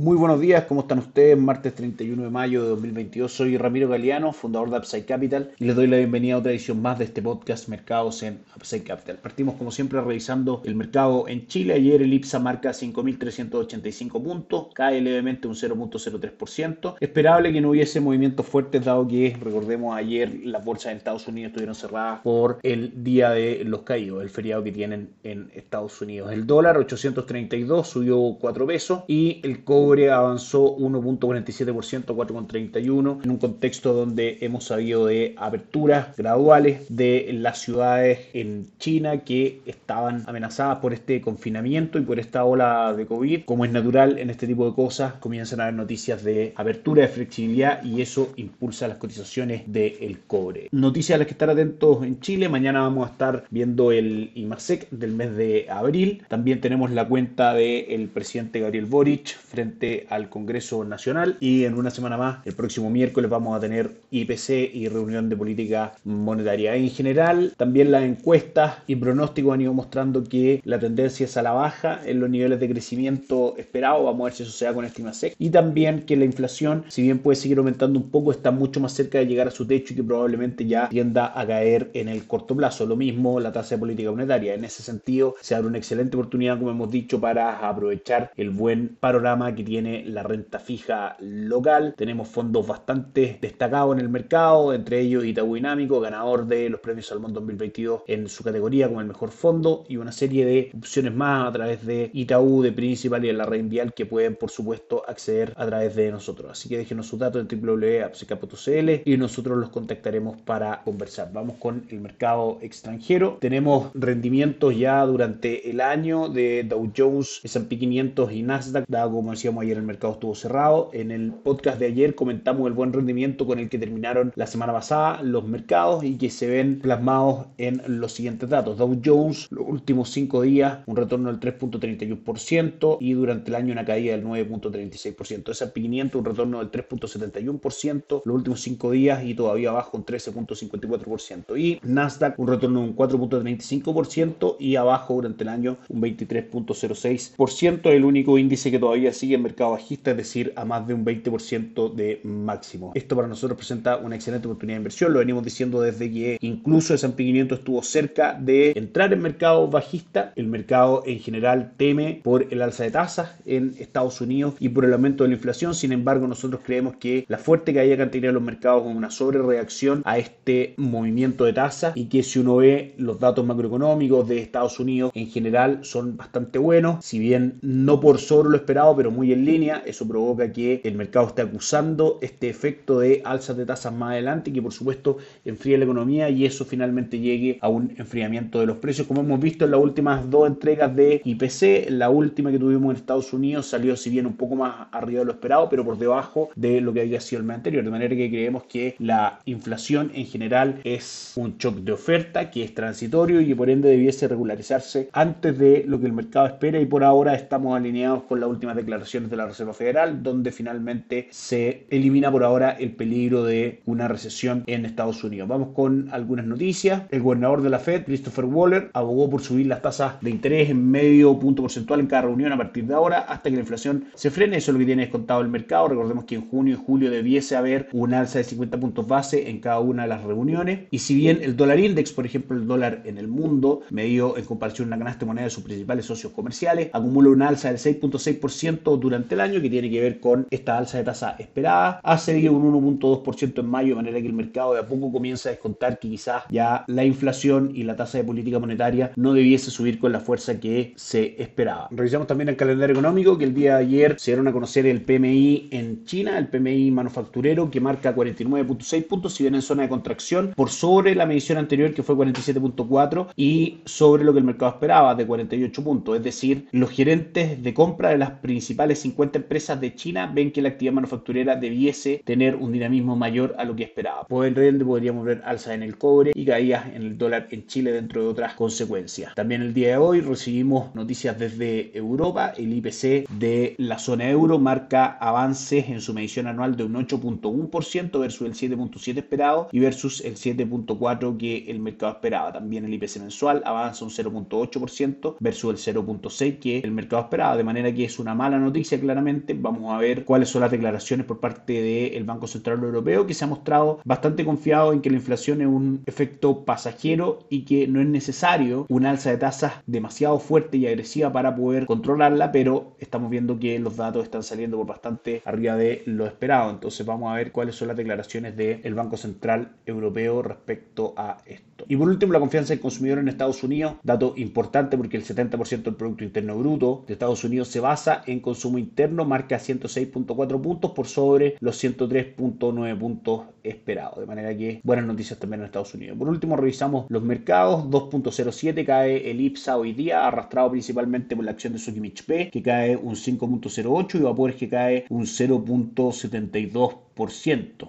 Muy buenos días, ¿cómo están ustedes? Martes 31 de mayo de 2022, soy Ramiro Galeano, fundador de Upside Capital y les doy la bienvenida a otra edición más de este podcast Mercados en Upside Capital. Partimos como siempre revisando el mercado en Chile. Ayer el IPSA marca 5.385 puntos, cae levemente un 0.03%. Esperable que no hubiese movimientos fuertes dado que, recordemos, ayer las bolsas en Estados Unidos estuvieron cerradas por el Día de los Caídos, el feriado que tienen en Estados Unidos. El dólar 832 subió 4 pesos y el cobre avanzó 1.47% a 4.31 en un contexto donde hemos sabido de aperturas graduales de las ciudades en China que estaban amenazadas por este confinamiento y por esta ola de COVID. Como es natural en este tipo de cosas, comienzan a haber noticias de apertura, de flexibilidad y eso impulsa las cotizaciones del cobre. Noticias a las que estar atentos en Chile. Mañana vamos a estar viendo el IMASEC del mes de abril. También tenemos la cuenta del presidente Gabriel Boric frente al Congreso Nacional y en una semana más, el próximo miércoles, vamos a tener IPC y reunión de política monetaria. En general, también las encuestas y pronósticos han ido mostrando que la tendencia es a la baja en los niveles de crecimiento esperados. Vamos a ver si eso se da con estima SEC. Y también que la inflación, si bien puede seguir aumentando un poco, está mucho más cerca de llegar a su techo y que probablemente ya tienda a caer en el corto plazo. Lo mismo la tasa de política monetaria. En ese sentido, se abre una excelente oportunidad, como hemos dicho, para aprovechar el buen panorama que tiene la renta fija local. Tenemos fondos bastante destacados en el mercado, entre ellos Itaú Dinámico, ganador de los premios Salmón 2022 en su categoría como el mejor fondo, y una serie de opciones más a través de Itaú, de Principal y de la red Vial que pueden, por supuesto, acceder a través de nosotros. Así que déjenos sus datos en www.apsica.cl y nosotros los contactaremos para conversar. Vamos con el mercado extranjero. Tenemos rendimientos ya durante el año de Dow Jones, S&P 500 y Nasdaq, dado como decíamos ayer el mercado estuvo cerrado. En el podcast de ayer comentamos el buen rendimiento con el que terminaron la semana pasada los mercados y que se ven plasmados en los siguientes datos. Dow Jones, los últimos cinco días, un retorno del 3.31% y durante el año una caída del 9.36%. S&P 500, un retorno del 3.71% los últimos cinco días y todavía abajo un 13.54%. Y Nasdaq, un retorno de un 4.35% y abajo durante el año un 23.06%. El único índice que todavía sigue en mercado bajista, es decir, a más de un 20% de máximo. Esto para nosotros presenta una excelente oportunidad de inversión, lo venimos diciendo desde que incluso ese 500 estuvo cerca de entrar en mercado bajista. El mercado en general teme por el alza de tasas en Estados Unidos y por el aumento de la inflación. Sin embargo, nosotros creemos que la fuerte caída que han tenido los mercados es una sobrereacción a este movimiento de tasas y que si uno ve los datos macroeconómicos de Estados Unidos en general son bastante buenos, si bien no por sobre lo esperado, pero muy línea. Eso provoca que el mercado esté acusando este efecto de alzas de tasas más adelante que por supuesto enfríe la economía y eso finalmente llegue a un enfriamiento de los precios. Como hemos visto en las últimas dos entregas de IPC, la última que tuvimos en Estados Unidos salió si bien un poco más arriba de lo esperado, pero por debajo de lo que había sido el mes anterior. De manera que creemos que la inflación en general es un shock de oferta que es transitorio y que por ende debiese regularizarse antes de lo que el mercado espera y por ahora estamos alineados con las últimas declaraciones de la Reserva Federal, donde finalmente se elimina por ahora el peligro de una recesión en Estados Unidos. Vamos con algunas noticias. El gobernador de la Fed, Christopher Waller, abogó por subir las tasas de interés en medio punto porcentual en cada reunión a partir de ahora hasta que la inflación se frene. Eso es lo que tiene descontado el mercado. Recordemos que en junio y julio debiese haber un alza de 50 puntos base en cada una de las reuniones. Y si bien el dólar index, por ejemplo, el dólar en el mundo, medido en comparación a una canasta de moneda de sus principales socios comerciales, acumula un alza del 6.6% durante el año que tiene que ver con esta alza de tasa esperada. Ha cedido un 1.2% en mayo, de manera que el mercado de a poco comienza a descontar que quizás ya la inflación y la tasa de política monetaria no debiese subir con la fuerza que se esperaba. Revisamos también el calendario económico, que el día de ayer se dieron a conocer el PMI en China, el PMI manufacturero, que marca 49.6 puntos, si bien en zona de contracción, por sobre la medición anterior que fue 47.4 y sobre lo que el mercado esperaba de 48 puntos. Es decir, los gerentes de compra de las principales 50 empresas de China ven que la actividad manufacturera debiese tener un dinamismo mayor a lo que esperaba. Por ende, podríamos ver alza en el cobre y caídas en el dólar en Chile dentro de otras consecuencias. También el día de hoy recibimos noticias desde Europa. El IPC de la zona euro marca avances en su medición anual de un 8.1% versus el 7.7% esperado y versus el 7.4% que el mercado esperaba. También el IPC mensual avanza un 0.8% versus el 0.6% que el mercado esperaba. De manera que es una mala noticia claramente. Vamos a ver cuáles son las declaraciones por parte del Banco Central Europeo que se ha mostrado bastante confiado en que la inflación es un efecto pasajero y que no es necesario una alza de tasas demasiado fuerte y agresiva para poder controlarla, pero estamos viendo que los datos están saliendo por bastante arriba de lo esperado. Entonces vamos a ver cuáles son las declaraciones del Banco Central Europeo respecto a esto. Y por último, la confianza del consumidor en Estados Unidos, dato importante porque el 70% del Producto Interno Bruto de Estados Unidos se basa en consumo interno, marca 106.4 puntos por sobre los 103.9 puntos esperados. De manera que buenas noticias también en Estados Unidos. Por último, revisamos los mercados. 2.07 cae el IPSA hoy día, arrastrado principalmente por la acción de Sokimich P, que cae un 5.08 y Vapores que cae un 0.72%.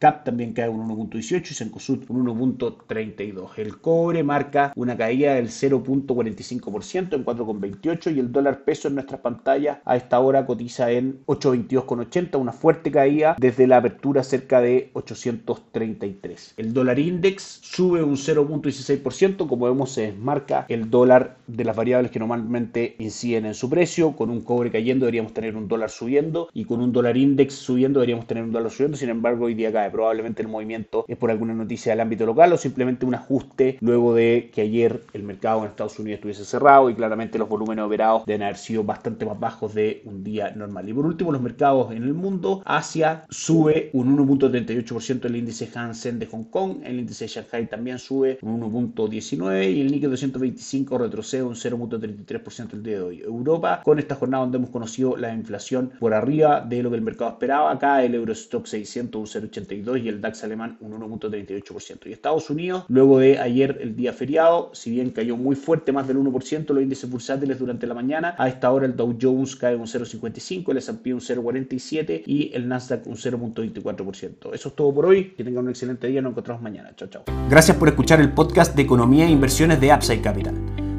CAP también cae un 1.18 y Sencosud un 1.32. El cobre marca una caída del 0.45% en 4.28 y el dólar peso en nuestras pantallas a esta hora cotiza en 8.22.80, una fuerte caída desde la apertura cerca de 833. El dólar index sube un 0.16%, como vemos se desmarca el dólar de las variables que normalmente inciden en su precio, con un cobre cayendo deberíamos tener un dólar subiendo y con un dólar index subiendo deberíamos tener un dólar subiendo, sin embargo hoy día cae. Probablemente el movimiento es por alguna noticia del ámbito local o simplemente un ajuste luego de que ayer el mercado en Estados Unidos estuviese cerrado y claramente los volúmenes operados deben haber sido bastante más bajos de un día normal. Y por último, los mercados en el mundo, Asia sube un 1.38% el índice Hansen de Hong Kong, el índice de Shanghai también sube un 1.19 y el Nikkei 225 retrocede un 0.33% el día de hoy. Europa, con esta jornada donde hemos conocido la inflación por arriba de lo que el mercado esperaba, acá el Eurostock 600 un 0,82 y el DAX alemán un 1.38%. Y Estados Unidos, luego de ayer el día feriado, si bien cayó muy fuerte, más del 1%, los índices bursátiles durante la mañana, a esta hora el Dow Jones cae un 0.55, el S&P un 0.47 y el Nasdaq un 0.24%. Eso es todo por hoy, que tengan un excelente día, nos encontramos mañana. Chao, chao. Gracias por escuchar el podcast de Economía e Inversiones de Upside Capital.